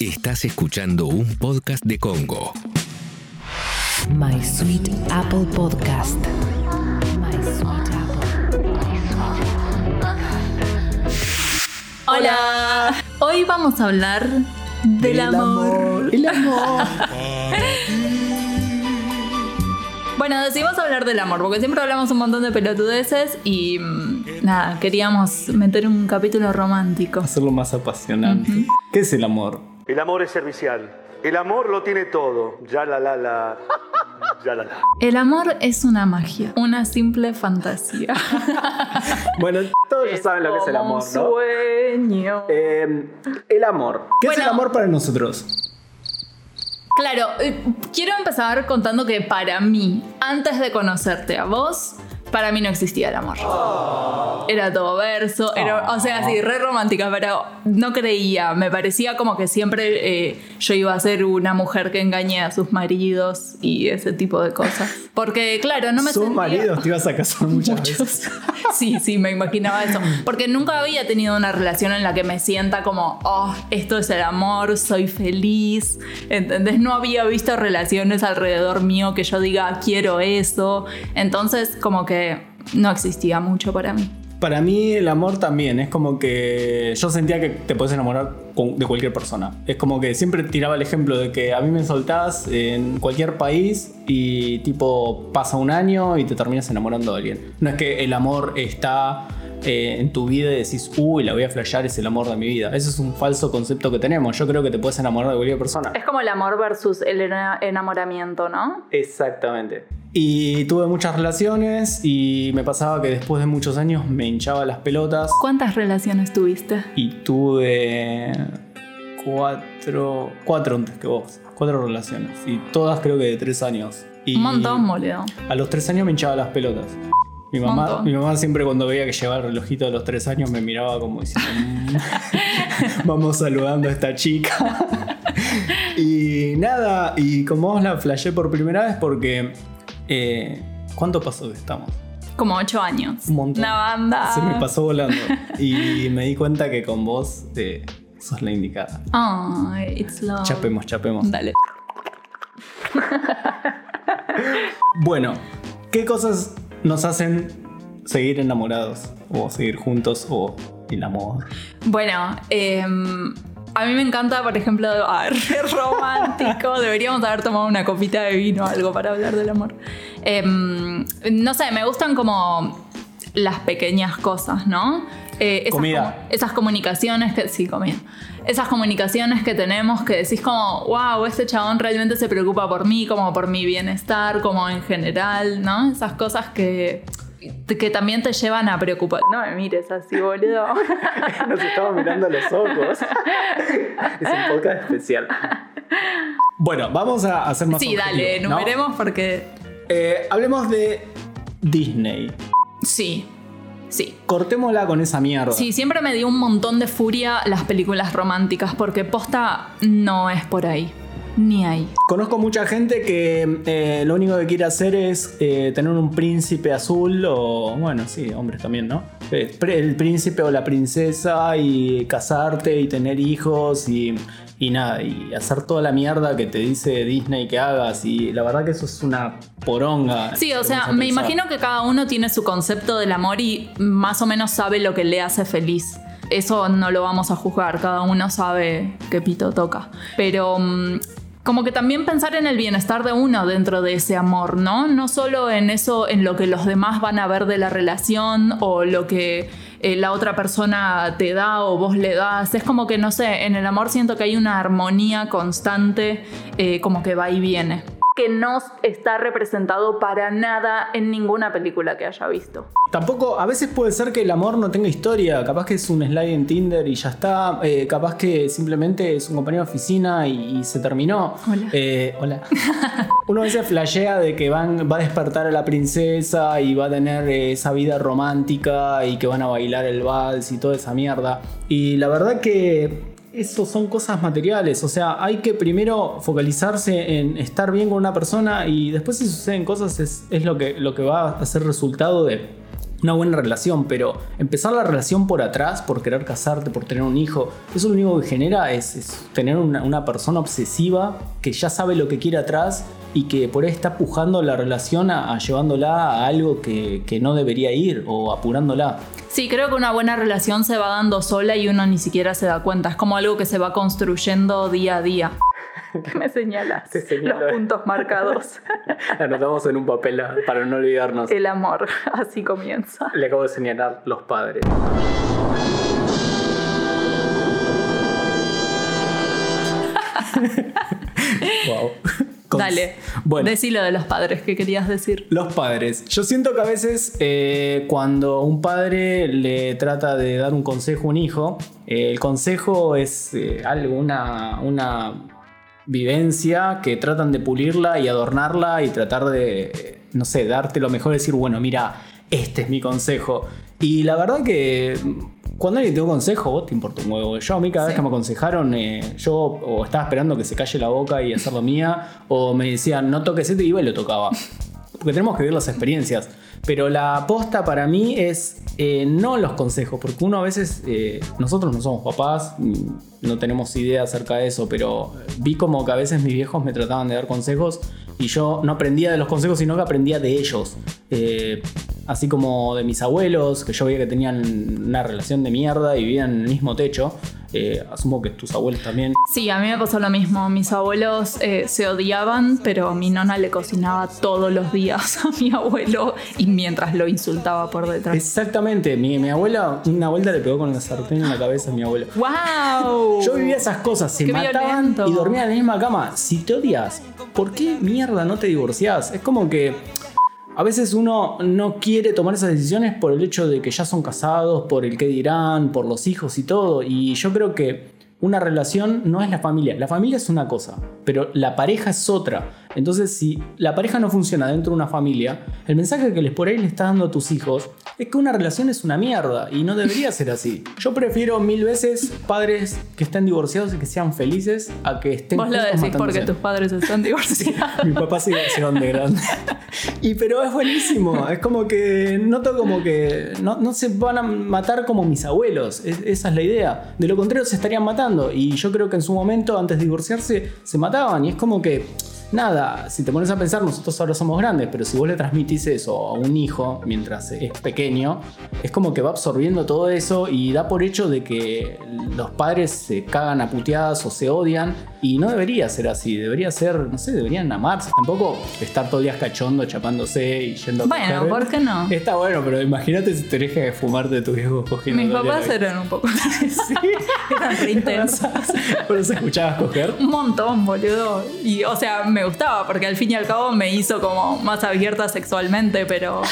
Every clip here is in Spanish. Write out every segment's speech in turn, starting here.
Estás escuchando un podcast de Congo. My Sweet Apple Podcast. My Sweet Apple. Hola. Hoy vamos a hablar del, amor. El amor. Bueno, decidimos hablar del amor porque siempre hablamos un montón de pelotudeces y mm, nada, queríamos meter un capítulo romántico. Hacerlo más apasionante. ¿Qué es el amor? El amor es servicial. El amor lo tiene todo. Ya la la la. Ya la la. El amor es una magia, una simple fantasía. Bueno, todos ya saben lo que es el amor, un ¿no? Sueño. Eh, el amor. ¿Qué es el amor para nosotros? Claro, eh, quiero empezar contando que para mí, antes de conocerte a vos, para mí no existía el amor. Era todo verso, era, o sea, sí, re romántica, pero no creía. Me parecía como que siempre eh, yo iba a ser una mujer que engañe a sus maridos y ese tipo de cosas. Porque, claro, no me Sus sentía- maridos te ibas a casar muchas Muchos. veces. Sí, sí, me imaginaba eso. Porque nunca había tenido una relación en la que me sienta como, oh, esto es el amor, soy feliz. ¿Entendés? No había visto relaciones alrededor mío que yo diga, quiero eso. Entonces, como que no existía mucho para mí. Para mí el amor también es como que yo sentía que te puedes enamorar de cualquier persona. Es como que siempre tiraba el ejemplo de que a mí me soltás en cualquier país y tipo pasa un año y te terminas enamorando de alguien. No es que el amor está eh, en tu vida y decís, uy, la voy a flashear, es el amor de mi vida. Ese es un falso concepto que tenemos. Yo creo que te puedes enamorar de cualquier persona. Es como el amor versus el ena- enamoramiento, ¿no? Exactamente. Y tuve muchas relaciones y me pasaba que después de muchos años me hinchaba las pelotas ¿Cuántas relaciones tuviste? y tuve cuatro, cuatro antes que vos, cuatro relaciones y todas creo que de tres años. Y Un montón, boludo. A los tres años me hinchaba las pelotas. Mi mamá, Montón. mi mamá siempre cuando veía que llevaba el relojito de los tres años me miraba como diciendo, "Mm, vamos saludando a esta chica. y nada, y como vos la flashé por primera vez porque... eh, ¿Cuánto pasó que estamos? Como ocho años. Un montón. Una banda. Se me pasó volando. Y me di cuenta que con vos eh, sos la indicada. Ay, it's love. Chapemos, chapemos. Dale. Bueno, ¿qué cosas nos hacen seguir enamorados? O seguir juntos o el amor. Bueno, em, a mí me encanta, por ejemplo, ah, re romántico. Deberíamos haber tomado una copita de vino o algo para hablar del amor. Em, no sé, me gustan como las pequeñas cosas, ¿no? Eh, esas, Comida. esas comunicaciones que. Sí, comida. Esas comunicaciones que tenemos que decís como, wow, este chabón realmente se preocupa por mí, como por mi bienestar, como en general, ¿no? Esas cosas que. Que también te llevan a preocupar. No me mires así, boludo. Nos estamos mirando a los ojos. es un podcast especial. Bueno, vamos a hacer más Sí, dale, objetivos, ¿no? enumeremos porque. Eh, hablemos de Disney. Sí, sí. Cortémosla con esa mierda. Sí, siempre me dio un montón de furia las películas románticas porque posta no es por ahí. Ni ahí. Conozco mucha gente que eh, lo único que quiere hacer es eh, tener un príncipe azul o, bueno, sí, hombres también, ¿no? Eh, El príncipe o la princesa y casarte y tener hijos y, y nada, y hacer toda la mierda que te dice Disney que hagas y la verdad que eso es una poronga. Sí, o sea, me imagino que cada uno tiene su concepto del amor y más o menos sabe lo que le hace feliz. Eso no lo vamos a juzgar, cada uno sabe qué pito toca. Pero mm, como que también pensar en el bienestar de uno dentro de ese amor, ¿no? No solo en eso, en lo que los demás van a ver de la relación o lo que eh, la otra persona te da o vos le das. Es como que, no sé, en el amor siento que hay una armonía constante, eh, como que va y viene que no está representado para nada en ninguna película que haya visto. Tampoco, a veces puede ser que el amor no tenga historia, capaz que es un slide en Tinder y ya está, eh, capaz que simplemente es un compañero de oficina y, y se terminó. Hola. Eh, hola. Uno a veces flashea de que van, va a despertar a la princesa y va a tener eh, esa vida romántica y que van a bailar el vals y toda esa mierda. Y la verdad que eso son cosas materiales. O sea, hay que primero focalizarse en estar bien con una persona y después si suceden cosas es, lo, que, lo que va a ser resultado de, una buena relación, pero empezar la relación por atrás, por querer casarte, por tener un hijo, eso lo único que genera es, tener una, persona obsesiva que ya sabe lo que quiere atrás y que por ahí está pujando la relación a, llevándola a algo que no debería ir o apurándola. Sí, creo que una buena relación se va dando sola y uno ni siquiera se da cuenta. Es como algo que se va construyendo día a día. ¿Qué me señalas? Los puntos marcados. Anotamos en un papel para no olvidarnos. El amor, así comienza. Le acabo de señalar los padres. wow. Con- Dale, Bueno, decilo de los padres que querías decir. los padres. Yo siento que a veces eh, cuando un padre le trata de dar un consejo a un hijo, eh, el consejo es eh, algo, una, una vivencia que tratan de pulirla y adornarla y tratar de, no sé, darte lo mejor, decir, bueno, mira, este es mi consejo. Y la verdad que cuando alguien te da un consejo, vos te importa un huevo. Yo a mí cada vez que me aconsejaron, eh, yo o estaba esperando que se calle la boca y hacerlo mía, o me decían, no toques este y iba y lo tocaba. Porque tenemos que vivir las experiencias. Pero la aposta para mí es eh, no los consejos, porque uno a veces, eh, nosotros no somos papás, no tenemos idea acerca de eso, pero vi como que a veces mis viejos me trataban de dar consejos y yo no aprendía de los consejos, sino que aprendía de ellos. Eh, así como de mis abuelos, que yo veía que tenían una relación de mierda y vivían en el mismo techo. Eh, asumo que tus abuelos también. Sí, a mí me pasó lo mismo. Mis abuelos eh, se odiaban, pero mi nona le cocinaba todos los días a mi abuelo y mientras lo insultaba por detrás. Exactamente, mi, mi abuela, una vuelta le pegó con la sartén en la cabeza a mi abuelo. ¡Wow! Yo vivía esas cosas, se Qué mataban violento. y dormían en la misma cama. Si te odias, ¿por qué mierda no te divorciás? Es como que a veces uno no quiere tomar esas decisiones por el hecho de que ya son casados, por el que dirán, por los hijos y todo. Y yo creo que una relación no es la familia. La familia es una cosa, pero la pareja es otra. Entonces, si la pareja no funciona dentro de una familia, el mensaje que les por ahí le estás dando a tus hijos es que una relación es una mierda y no debería ser así. Yo prefiero mil veces padres que estén divorciados y que sean felices a que estén Vos lo decís porque tus padres están divorciados. Mi papá se divorciaron de grande. Y pero es buenísimo. Es como que noto como que no, no se van a matar como mis abuelos. Es- esa es la idea. De lo contrario se estarían matando. Y yo creo que en su momento, antes de divorciarse, se mataban. Y es como que. Nada, si te pones a pensar, nosotros ahora somos grandes, pero si vos le transmitís eso a un hijo mientras es pequeño, es como que va absorbiendo todo eso y da por hecho de que los padres se cagan a puteadas o se odian y no debería ser así, debería ser, no sé, deberían amarse, tampoco estar todo el día cachondo, chapándose y yendo a Bueno, coger. ¿por qué no? Está bueno, pero imagínate si tenés que fumarte tu viejo cogiendo. Mis todo el día papás eran un poco Eran re intensos. ¿Pero se escuchabas coger? Un montón, boludo. Y, o sea, me gustaba porque al fin y al cabo me hizo como más abierta sexualmente, pero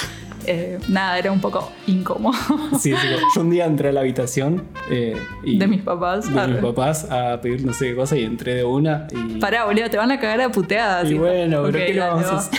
eh, nada, era un poco incómodo. Sí, sí, yo un día entré a la habitación eh, y- De mis papás. de mis Arre. papás a pedir no sé qué cosa y entré de una y, Pará, boludo, te van a cagar a puteadas. y hijo. bueno, pero ¿qué le vamos a hacer?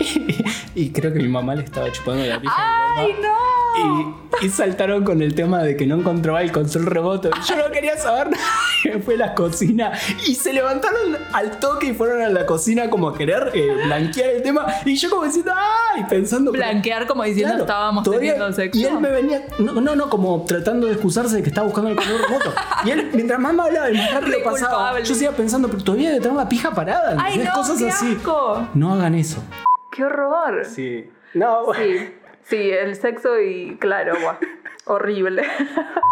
y, creo que mi mamá le estaba chupando la pija. a ¡Ay, no! Y, y saltaron con el tema de que no encontraba el control remoto. Yo no quería saber nada. Y me fui a la cocina y se levantaron al toque y fueron a la cocina como a querer eh, blanquear el tema. Y yo como diciendo, ¡ay! Pensando. pero- Blanquear como diciendo Claro, estábamos todavía- teniendo sexo. Y él me venía, no, no, no, como tratando de excusarse de que estaba buscando el control remoto. Y él, mientras más me hablaba más rápido Re pasaba, culpable. yo seguía pensando, pero todavía debe tener la pija parada. ¡Ay, no! Cosas ¡Qué así. asco! No hagan eso. ¡Qué horror! Sí. No, Sí, sí, el sexo y claro, guau, horrible.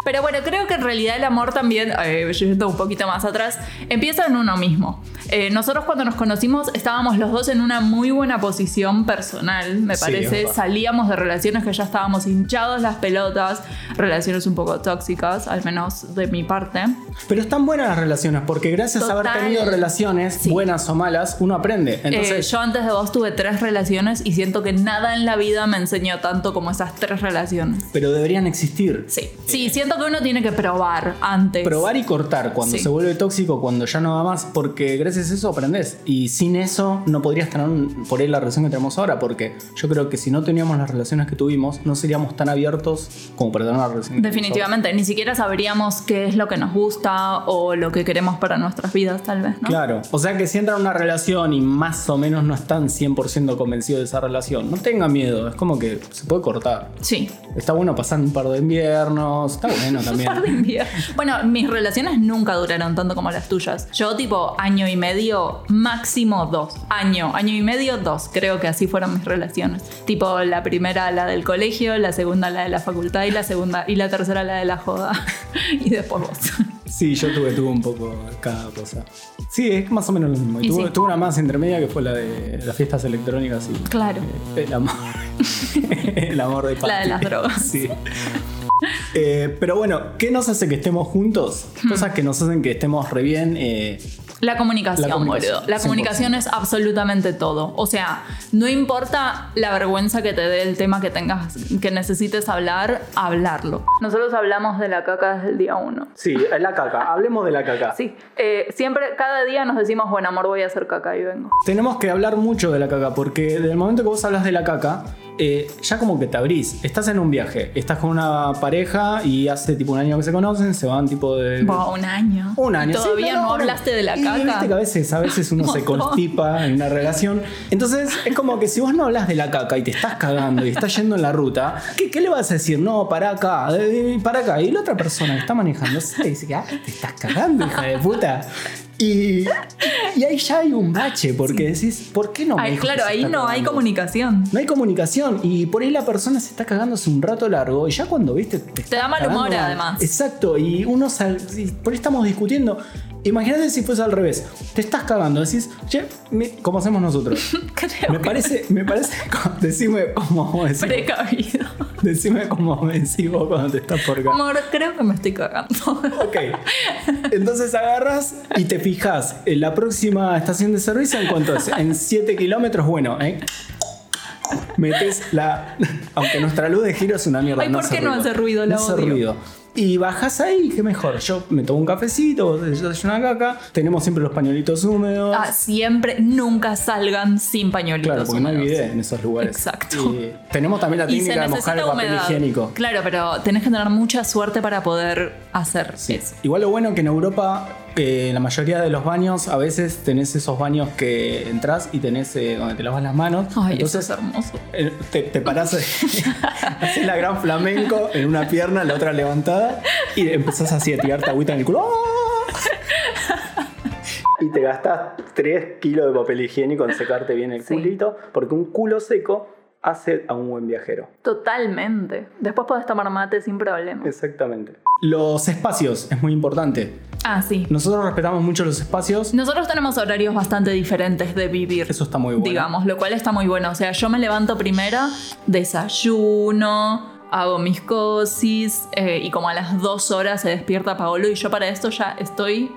Pero bueno, creo que en realidad el amor también, eh, yendo un poquito más atrás, empieza en uno mismo. Eh, nosotros cuando nos conocimos estábamos los dos en una muy buena posición personal, me Sí, parece. verdad. Salíamos de relaciones que ya estábamos hinchados las pelotas, relaciones un poco tóxicas, al menos de mi parte. Pero están buenas las relaciones, porque gracias a haber tenido relaciones, Sí. buenas o malas, uno aprende. Eh, Entonces, yo antes de vos tuve tres relaciones y siento que nada en la vida me enseñó tanto como esas tres relaciones. pero deberían existir existir. Sí. Sí, siento que uno tiene que probar antes. Probar y cortar cuando Sí. se vuelve tóxico, cuando ya no va más, porque gracias a eso aprendes. Y sin eso no podrías tener por ahí la relación que tenemos ahora, porque yo creo que si no teníamos las relaciones que tuvimos, no seríamos tan abiertos como para tener una relación. que Definitivamente, ni siquiera sabríamos qué es lo que nos gusta o lo que queremos para nuestras vidas, tal vez, ¿no? Claro, o sea que si entran en una relación y más o menos no están 100% convencidos de esa relación, no tengan miedo, es como que se puede cortar. Sí. Está bueno pasar un par de inviernos, está bueno también. de. Bueno, mis relaciones nunca duraron tanto como las tuyas. Yo, tipo, año y medio, máximo dos. Año, año y medio, dos. Creo que así fueron mis relaciones. Tipo, la primera la del colegio, la segunda la de la facultad y la segunda y la tercera la de la joda. y después vos. Sí, yo tuve, tuve un poco cada cosa. Sí, es más o menos lo mismo. Y Y tuve, sí. tuve una más intermedia que fue la de las fiestas electrónicas y Claro. eh, el amor. el amor de La de las drogas. Sí. Eh, pero bueno, ¿qué nos hace que estemos juntos? Hmm. Cosas que nos hacen que estemos re bien. eh, La comunicación, La comunicación, boludo. La 100%. comunicación es absolutamente todo. O sea, no importa la vergüenza que te dé el tema que tengas, que necesites hablar, hablarlo. Nosotros hablamos de la caca desde el día uno. Sí, la caca. Hablemos de la caca. Sí, eh, siempre, cada día nos decimos, bueno, amor, voy a hacer caca y vengo. Tenemos que hablar mucho de la caca, porque desde el momento que vos hablas de la caca, eh, ya como que te abrís. Estás en un viaje, estás con una pareja y hace tipo un año que se conocen, se van tipo de. Un año. Un año. Y Todavía sí, no, bueno. hablaste de la Y viste que a caca. veces, a veces uno se constipa en una relación. Entonces es como que si vos no hablas de la caca y te estás cagando y estás yendo en la ruta, ¿qué, qué le vas a decir? No, para acá, eh, para acá. Y la otra persona que está manejando se dice que "Ah, te estás cagando, hija de puta. Y, y ahí ya hay un bache, porque decís, ¿por qué no me Ay, claro, ahí no hay comunicación. No hay comunicación y por ahí la persona se está cagando hace un rato largo y ya cuando viste te, Te da mal humor, además. Exacto, y uno sal- y por ahí estamos discutiendo. Imagínate si fuese al revés. Te estás cagando, decís, che, como hacemos nosotros. Creo Me que parece, me parece, decime cómo decís, precavido. decime cómo me decís vos cuando te estás por cagar. Amor, creo que me estoy cagando. Ok. Entonces agarras y te fijas en la próxima estación de servicio en cuánto es. En 7 kilómetros, bueno, ¿eh? Metes la. Aunque nuestra luz de giro es una mierda. Ay, ¿por qué no hace ruido? La No hace ruido. Y bajas ahí, qué mejor. Yo me tomo un cafecito, vos una caca. Tenemos siempre los pañuelitos húmedos. Ah, siempre, nunca salgan sin pañuelitos. Claro, porque no húmedos. bidet en esos lugares. Exacto. Y tenemos también la técnica de mojar el papel humedad. higiénico. Claro, pero tenés que tener mucha suerte para poder hacer Sí. eso. Igual lo bueno que en Europa, eh, en la mayoría de los baños, a veces tenés esos baños que entras y tenés eh, donde te lavas las manos. Ay, Entonces eso es hermoso. eh, te, te parás, haces la gran flamenco en una pierna, la otra levantada y empezás así a tirarte agüita en el culo. Y te gastás 3 kilos de papel higiénico en secarte bien el Sí. culito, porque un culo seco hace a un buen viajero. Totalmente. Después podés tomar mate sin problema. Exactamente. Los espacios es muy importante. Ah, sí. Nosotros respetamos mucho los espacios. Nosotros tenemos horarios bastante diferentes de vivir. Eso está muy bueno. Digamos, lo cual está muy bueno. O sea, yo me levanto primero, desayuno, hago mis cosis eh, y como a las dos horas se despierta Paolo y yo para esto ya estoy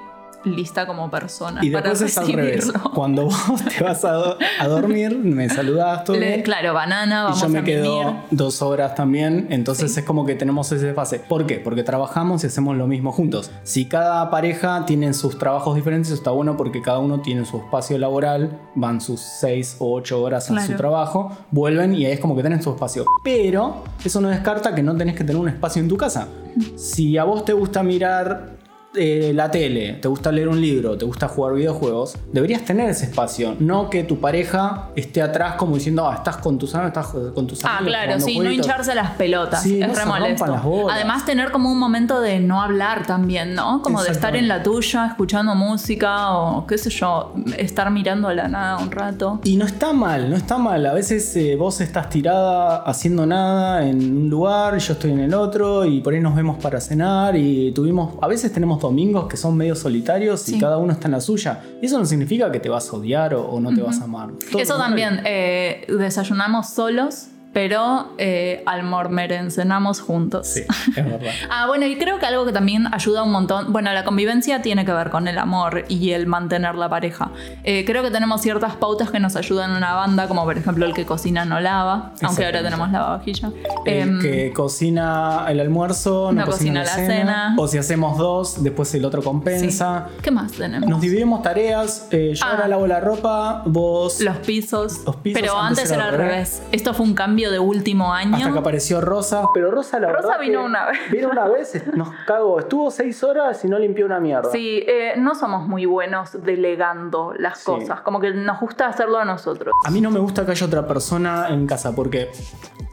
lista como persona. Y para después es al revés. Cuando vos te vas a, do- a dormir, me saludás todo Le- claro, banana, Y vamos yo me a quedo mimir. dos horas también, entonces Sí. es como que tenemos ese fase. ¿Por qué? Porque trabajamos y hacemos lo mismo juntos. Si cada pareja tiene sus trabajos diferentes, está bueno porque cada uno tiene su espacio laboral, van sus seis o ocho horas a Claro. su trabajo, vuelven y ahí es como que tienen su espacio. Pero eso no descarta que no tenés que tener un espacio en tu casa. Si a vos te gusta mirar eh, la tele, te gusta leer un libro, te gusta jugar videojuegos, deberías tener ese espacio. No que tu pareja esté atrás como diciendo, ah, estás con tus amigos, estás con tus Ah, amigos. claro, jugando sí, no jueguitos". hincharse las pelotas. Sí, es no re molesto. las bolas. Además, tener como un momento de no hablar también, ¿no? Como de estar en la tuya, escuchando música o qué sé yo, estar mirando a la nada un rato. Y no está mal, no está mal. A veces eh, vos estás tirada haciendo nada en un lugar, yo estoy en el otro, y por ahí nos vemos para cenar. Y tuvimos, a veces tenemos domingos que son medio solitarios y cada uno está en la suya. Eso no significa que te vas a odiar o, o no te vas a amar. Todo Eso también, eh, desayunamos solos pero eh, almormeren, cenamos juntos. Sí, es verdad. Ah, bueno, y creo que algo que también ayuda un montón, bueno, la convivencia tiene que ver con el amor y el mantener la pareja. Eh, creo que tenemos ciertas pautas que nos ayudan en una banda, como por ejemplo el que cocina no lava, aunque ahora tenemos lavavajilla. El Em, que cocina el almuerzo, no, no cocina, cocina la cena. cena. O si hacemos dos, después el otro sí. compensa. ¿Qué más tenemos? Nos dividimos tareas. eh, yo Ah. ahora lavo la ropa, vos. Los pisos. Los pisos, Pero antes antes, era al al revés. Esto fue un cambio de último año. Hasta que apareció Rosa. Pero Rosa, la Rosa verdad vino que una vez. Vino una vez, nos cagó. Estuvo seis horas y no limpió una mierda. Sí, eh, no somos muy buenos delegando las Sí. cosas. Como que nos gusta hacerlo a nosotros. A mí no me gusta que haya otra persona en casa porque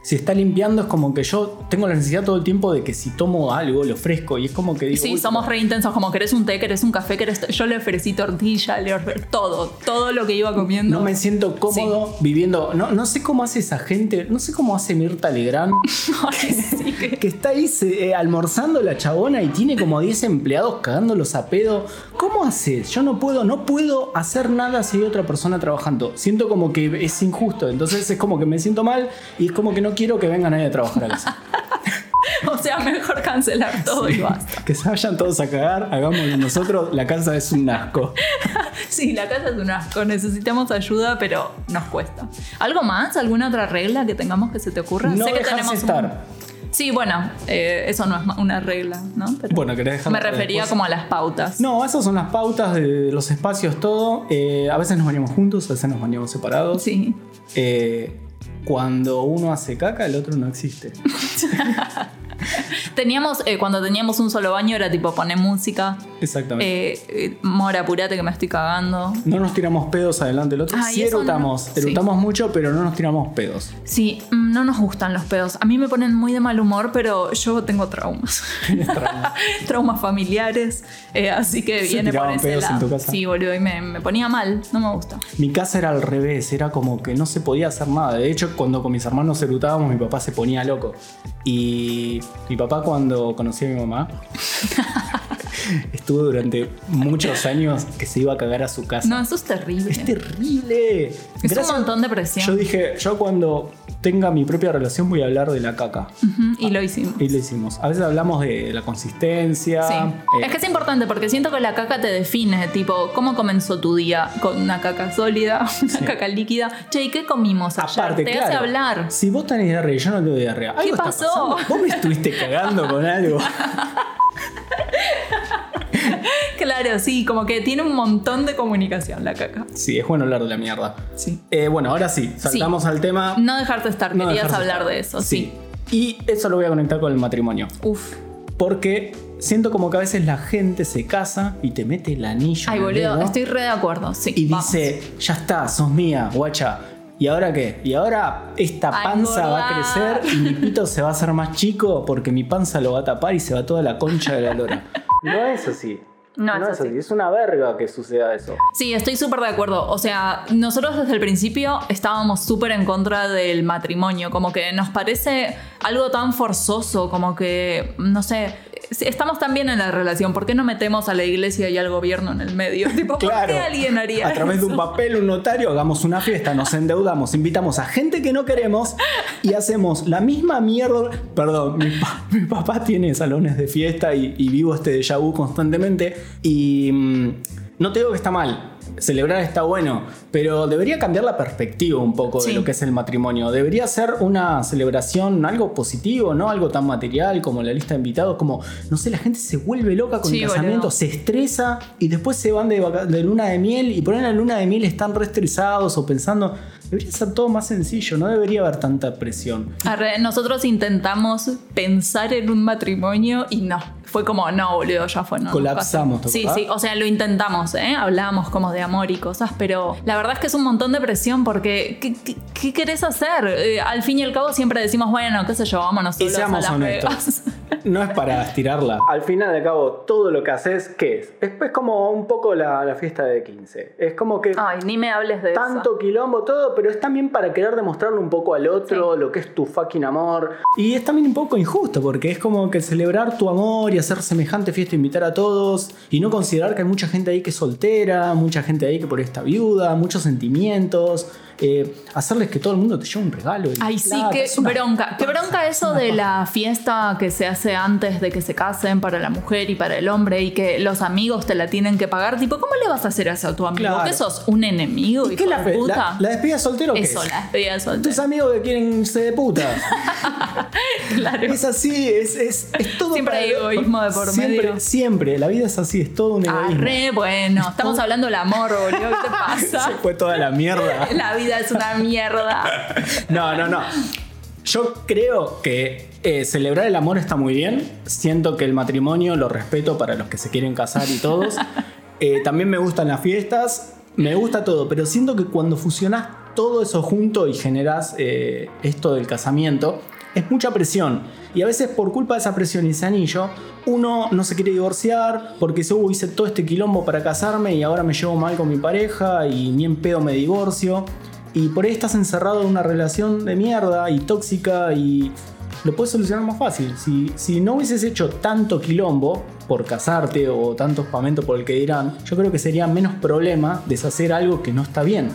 si está limpiando es como que yo tengo la necesidad todo el tiempo de que si tomo algo le ofrezco y es como que digo, Sí, "Uy, somos re intensos, como querés un té, querés un café, querés... Yo le ofrecí tortilla, le ofrecí todo, todo lo que iba comiendo. No me siento cómodo viviendo. No, no sé cómo hace esa gente. No sé cómo hace Mirta Legrand. Ay, sí, que- Que está ahí eh, almorzando la chabona y tiene como 10 empleados cagándolos a pedo. ¿Cómo haces? Yo no puedo, no puedo hacer nada si hay otra persona trabajando. Siento como que es injusto. Entonces es como que me siento mal y es como que no quiero que venga nadie a trabajar a casa. O sea, mejor cancelar todo y basta. que se vayan todos a cagar, hagámoslo nosotros. La casa es un asco. Sí, la casa es un asco, necesitamos ayuda, pero nos cuesta. ¿Algo más? ¿Alguna otra regla que tengamos que se te ocurra? No sé que tenemos un- estar. Sí, bueno, eh, eso no es una regla, ¿no? Pero Bueno, ¿querés dejarlo me refería después? como a las pautas. No, esas son las pautas de los espacios, todo. Eh, a veces nos bañamos juntos, a veces nos bañamos separados. Sí. Eh, cuando uno hace caca, el otro no existe. Teníamos, eh, cuando teníamos un solo baño era tipo poner música. Exactamente. Eh, eh, Mora, apurate que me estoy cagando. no nos tiramos pedos adelante del otro. Ay, sí eso no- erutamos, sí. erutamos mucho, pero no nos tiramos pedos. Sí, mm, no nos gustan los pedos. A mí me ponen muy de mal humor, pero yo tengo traumas. traumas familiares. eh, así que ¿Se viene por ese pedos en tu casa? Sí, boludo, y me, me ponía mal. No me gusta. Mi casa era al revés, era como que no se podía hacer nada. De hecho, cuando con mis hermanos erutábamos, mi papá se ponía loco. Y mi papá, cuando conocí a mi mamá, estuvo durante muchos años que se iba a cagar a su casa. No, eso es terrible. Es terrible. Es un montón de presión. Yo dije, yo cuando tenga mi propia relación voy a hablar de la caca. Y lo hicimos. Y lo hicimos. A veces hablamos de la consistencia. Sí. eh, Es que es importante porque siento que la caca te define, tipo, ¿cómo comenzó tu día? Con una caca sólida, una caca líquida. Che, ¿y qué comimos ayer? Aparte, te hace hablar. Si vos tenés diarrea yo no tengo diarrea, ¿algo está pasó? ¿Vos me estuviste cagando con algo? Claro, sí, como que tiene un montón de comunicación la caca. Sí, es bueno hablar de la mierda. Sí. Eh, bueno, ahora sí, saltamos al tema. No dejarte estar, No querías hablar estar. de eso, sí. Y eso lo voy a conectar con el matrimonio. Uf. Porque siento como que a veces la gente se casa y te mete el anillo. Ay, boludo, dedo estoy re de acuerdo, sí. Y vamos. dice, ya está, sos mía, guacha. ¿Y ahora qué? Y ahora esta panza va a crecer y mi pito se va a hacer más chico porque mi panza lo va a tapar y se va toda la concha de la lora. No es así. No es así. Es una verga que suceda eso. Sí, estoy súper de acuerdo. O sea, nosotros desde el principio estábamos súper en contra del matrimonio. Como que nos parece algo tan forzoso, como que, no sé, estamos tan bien en la relación. ¿Por qué no metemos a la iglesia y al gobierno en el medio? Tipo, ¿por Claro. qué alguien haría A través de un papel, un notario, hagamos una fiesta, nos endeudamos, invitamos a gente que no queremos y hacemos la misma mierda. Perdón, mi, pa- mi papá tiene salones de fiesta y, y vivo este déjà vu constantemente. Y mm, no te digo que está mal. Celebrar está bueno, pero debería cambiar la perspectiva un poco de lo que es el matrimonio. Debería ser una celebración, algo positivo, no algo tan material como la lista de invitados, como, no sé, la gente se vuelve loca con Sí, el casamiento, boludo. se estresa y después se van de, luna de miel y por ahí en la luna de miel están re estresados o pensando, debería ser todo más sencillo, no debería haber tanta presión. Arre, Nosotros intentamos pensar en un matrimonio y no. Fue como, no, boludo, ya fue. No, Colapsamos, pasó. Sí, ¿verdad? sí, o sea, lo intentamos, ¿eh? Hablábamos como de amor y cosas, pero la verdad es que es un montón de presión porque, ¿qué, qué- qué querés hacer? Eh, al fin y al cabo siempre decimos, bueno, qué sé yo, vámonos Y a seamos Las honestos. No es para estirarla. Al final de cabo, todo lo que haces, ¿qué es? Es pues como un poco la, la fiesta de 15. Es como que Ay, ni me hables de tanto quilombo, todo, pero es también para querer demostrarle un poco al otro lo que es tu fucking amor. Y es también un poco injusto, porque es como que celebrar tu amor y hacer semejante fiesta, invitar a todos y no considerar que hay mucha gente ahí que es soltera, mucha gente ahí que por ahí está viuda, muchos sentimientos. eh, hacerles que todo el mundo te lleve un regalo. Ay, sí, qué una- bronca. Qué bronca eso de la fiesta que se hace antes de que se casen para la mujer y para el hombre y que los amigos te la tienen que pagar. Tipo, ¿cómo le vas a hacer eso a tu amigo? Claro. ¿Que sos un enemigo? ¿Y qué la, de puta? la, la despedida soltero qué Eso, es? la despedida de Tus soltero. amigos que quieren irse de puta. Claro. Es así, es, es, es todo Siempre para- hay egoísmo de por siempre, medio. Siempre, la vida es así, es todo un egoísmo. Arre, bueno, estamos hablando del amor, boludo. ¿Qué te pasa? Se fue toda la mierda. La vida es una mierda. No, no, no. Yo creo que eh, celebrar el amor está muy bien. Siento que el matrimonio lo respeto para los que se quieren casar y todos. Eh, también me gustan las fiestas, me gusta todo, pero siento que cuando fusionás todo eso junto y generás eh, esto del casamiento, es mucha presión. Y a veces por culpa de esa presión y ese anillo, uno no se quiere divorciar porque "Uh, hice todo este quilombo para casarme y ahora me llevo mal con mi pareja y ni en pedo me divorcio. Y por ahí estás encerrado en una relación de mierda y tóxica y lo puedes solucionar más fácil. Si, si no hubieses hecho tanto quilombo por casarte o tanto espamento por el que dirán, yo creo que sería menos problema deshacer algo que no está bien.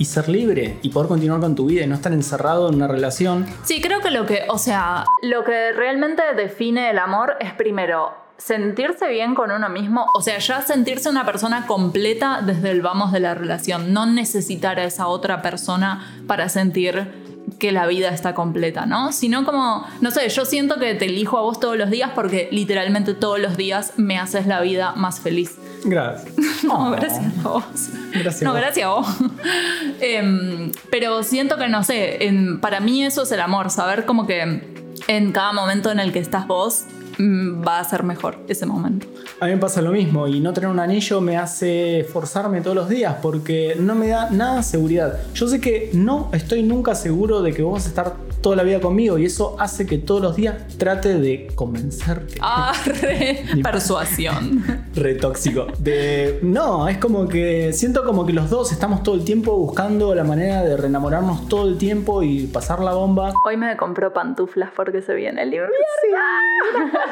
Y ser libre y poder continuar con tu vida y no estar encerrado en una relación. Sí, creo que lo que, o sea, lo que realmente define el amor es primero sentirse bien con uno mismo, o sea, ya sentirse una persona completa desde el vamos de la relación, no necesitar a esa otra persona para sentir que la vida está completa, ¿no? Sino como, no sé, yo siento que te elijo a vos todos los días porque literalmente todos los días me haces la vida más feliz. Gracias. No, Oh. gracias a vos. Gracias no, gracias a vos. Em, pero siento que, no sé, en- para mí eso es el amor, saber como que en cada momento en el que estás vos va a ser mejor ese momento. A mí me pasa lo mismo y no tener un anillo me hace forzarme todos los días porque no me da nada seguridad. Yo sé que no estoy nunca seguro de que vos vas a estar toda la vida conmigo y eso hace que todos los días trate de convencerte. Ah, re persuasión. Re tóxico. De, no, es como que siento como que los dos estamos todo el tiempo buscando la manera de reenamorarnos todo el tiempo y pasar la bomba. Hoy me compró pantuflas porque se viene el invierno.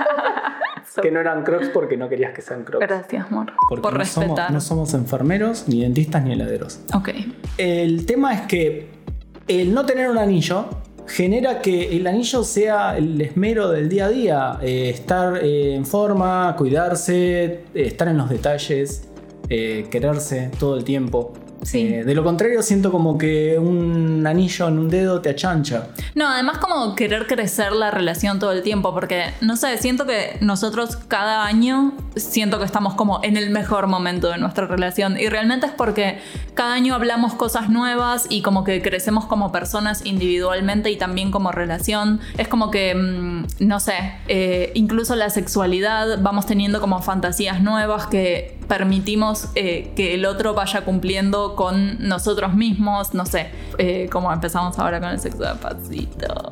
Que no eran crocs porque no querías que sean crocs. Gracias, amor. Porque por no somos, respetar. no somos enfermeros, ni dentistas, ni heladeros. Ok. El tema es que el no tener un anillo genera que el anillo sea el esmero del día a día. eh, estar eh, en forma, cuidarse, eh, estar en los detalles, eh, quererse todo el tiempo. Sí. Eh, de lo contrario, siento como que un anillo en un dedo te achancha. No, además como querer crecer la relación todo el tiempo, porque no sé, siento que nosotros cada año siento que estamos como en el mejor momento de nuestra relación y realmente es porque cada año hablamos cosas nuevas y como que crecemos como personas individualmente y también como relación. Es como que, mm, no sé, eh, incluso la sexualidad vamos teniendo como fantasías nuevas que permitimos eh, que el otro vaya cumpliendo con nosotros mismos, no sé, eh, como empezamos ahora con el sexo de pasito.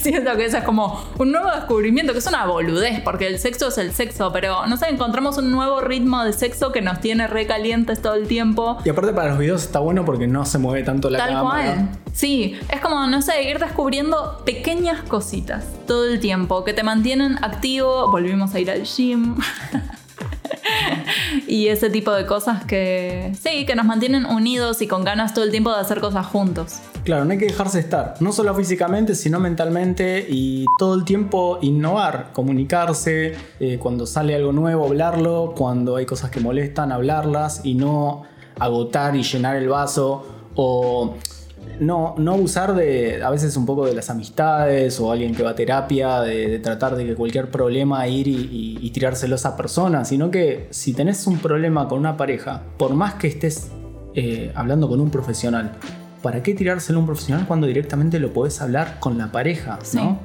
Siento que eso es como un nuevo descubrimiento, que es una boludez, porque el sexo es el sexo, pero no sé, encontramos un nuevo ritmo de sexo que nos tiene recalientes todo el tiempo. Y aparte para los videos está bueno porque no se mueve tanto la Tal cámara. cual. Sí, es como, no sé, ir descubriendo pequeñas cositas todo el tiempo que te mantienen activo. Volvimos a ir al gym. y ese tipo de cosas que, sí, que nos mantienen unidos y con ganas todo el tiempo de hacer cosas juntos. Claro, no hay que dejarse estar, no solo físicamente, sino mentalmente y todo el tiempo innovar, comunicarse, eh, cuando sale algo nuevo, hablarlo, cuando hay cosas que molestan, hablarlas y no agotar y llenar el vaso o no, no abusar de a veces un poco de las amistades o alguien que va a terapia, de, de tratar de que cualquier problema ir y, y- y tirárselo a esa persona, sino que si tenés un problema con una pareja, por más que estés eh, hablando con un profesional, ¿para qué tirárselo a un profesional cuando directamente lo podés hablar con la pareja? Sí. ¿no?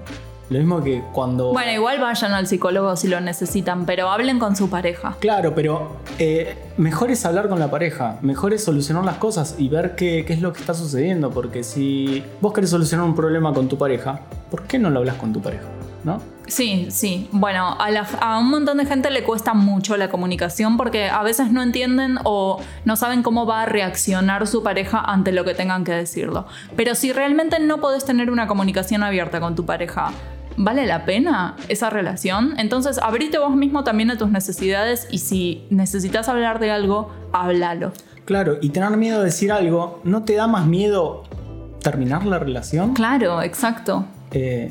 Lo mismo que cuando... Bueno, igual vayan al psicólogo si lo necesitan, pero hablen con su pareja. Claro, pero eh, mejor es hablar con la pareja, mejor es solucionar las cosas y ver qué, qué es lo que está sucediendo, porque si vos querés solucionar un problema con tu pareja, ¿por qué no lo hablas con tu pareja? ¿No? Sí, sí. Bueno, a, la- a un montón de gente le cuesta mucho la comunicación porque a veces no entienden o no saben cómo va a reaccionar su pareja ante lo que tengan que decirlo. Pero si realmente no podés tener una comunicación abierta con tu pareja, ¿Vale la pena esa relación? Entonces, abrite vos mismo también a tus necesidades y si necesitas hablar de algo, háblalo. Claro, y tener miedo de decir algo, ¿no te da más miedo terminar la relación? Claro, exacto. Eh,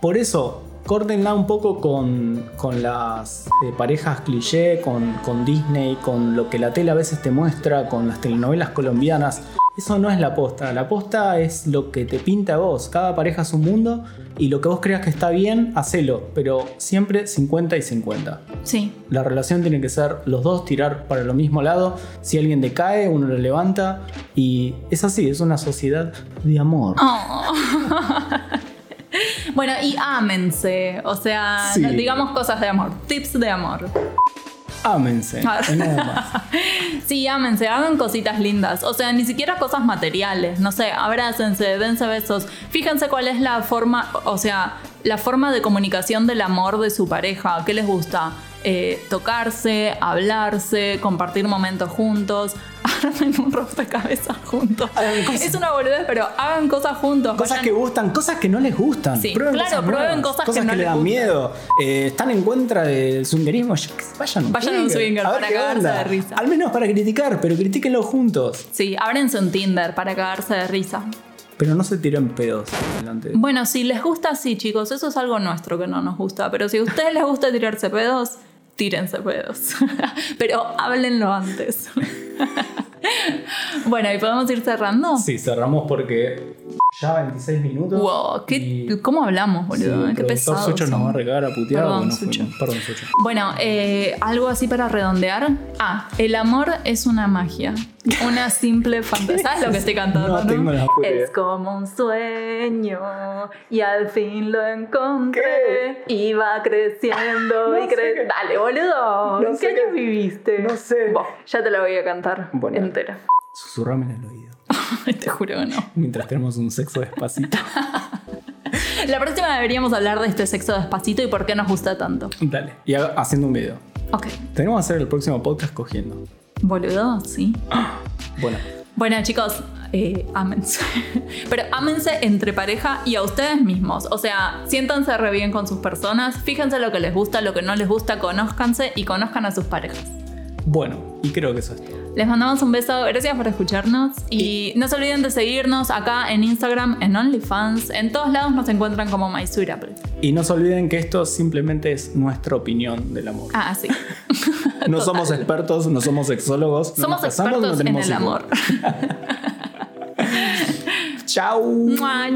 por eso, córtenla un poco con, con las eh, parejas cliché, con, con Disney, con lo que la tele a veces te muestra, con las telenovelas colombianas. Eso no es la posta. La posta es lo que te pinta a vos. Cada pareja es un mundo y lo que vos creas que está bien, hacelo. Pero siempre 50 y 50. Sí. La relación tiene que ser los dos tirar para lo mismo lado. Si alguien decae, uno lo levanta. Y es así, es una sociedad de amor. Oh. bueno, y ámense. O sea, Sí. digamos cosas de amor. Tips de amor. Ámense. Nada más. Sí, ámense, hagan cositas lindas. O sea, ni siquiera cosas materiales. No sé, abrácense, dense besos. Fíjense cuál es la forma, o sea, la forma de comunicación del amor de su pareja. ¿Qué les gusta? Eh, tocarse, hablarse, compartir momentos juntos. Armen un rompecabezas juntos. Cosas- Es una boludez, pero hagan cosas juntos. Cosas vayan- que gustan, cosas que no les gustan. Sí, prueben claro, cosas prueben nuevas, cosas que no le les dan gustan. miedo. Eh, están en contra del swingerismo. Vayan, a un Vayan a un swinger ver para cagarse de risa. Al menos para criticar, pero critíquenlo juntos. Sí, ábrense un Tinder para cagarse de risa. Pero no se tiren pedos delante de Bueno, si les gusta, sí, chicos, eso es algo nuestro que no nos gusta. Pero si a ustedes les gusta tirarse pedos, tírense pedos. pero háblenlo antes. bueno, ¿y podemos ir cerrando? Sí, cerramos porque ya 26 minutos. Wow, ¿qué- y- ¿cómo hablamos, Sí, boludo? el qué pesado. Sucho nos va a regar a putear. Perdón, bueno, Sucho. Perdón, Sucho. Bueno, eh, algo así para redondear. Ah, el amor es una magia. Una simple fantasía. ¿Sabes lo que estoy cantando? No tengo la idea. Es como un sueño y al fin lo encontré. Y va creciendo No y creciendo. qué- Dale, boludo. No ¿En sé qué año qué- viviste? no sé. Buah, ya te la voy a cantar Bueno. entera. Susurrame en el oído. te juro que no. Mientras tenemos un sexo despacito. La próxima deberíamos hablar de este sexo despacito y por qué nos gusta tanto. Dale. Y haciendo un video. Ok. Tenemos que hacer el próximo podcast cogiendo. Boludo, sí. Bueno. Bueno, chicos, eh, ámense. Pero ámense entre pareja y a ustedes mismos. O sea, siéntanse re bien con sus personas, fíjense lo que les gusta, lo que no les gusta, conózcanse y conozcan a sus parejas. Bueno, y creo que eso es todo. Les mandamos un beso, gracias por escucharnos y no se olviden de seguirnos acá en Instagram, en OnlyFans, en todos lados nos encuentran como My Sweet Apple. Y no se olviden que esto simplemente es nuestra opinión del amor. Ah, sí. no total. somos expertos, no somos sexólogos. no Somos nos casamos, no expertos en tenemos el hijos. amor. Chau. Mua.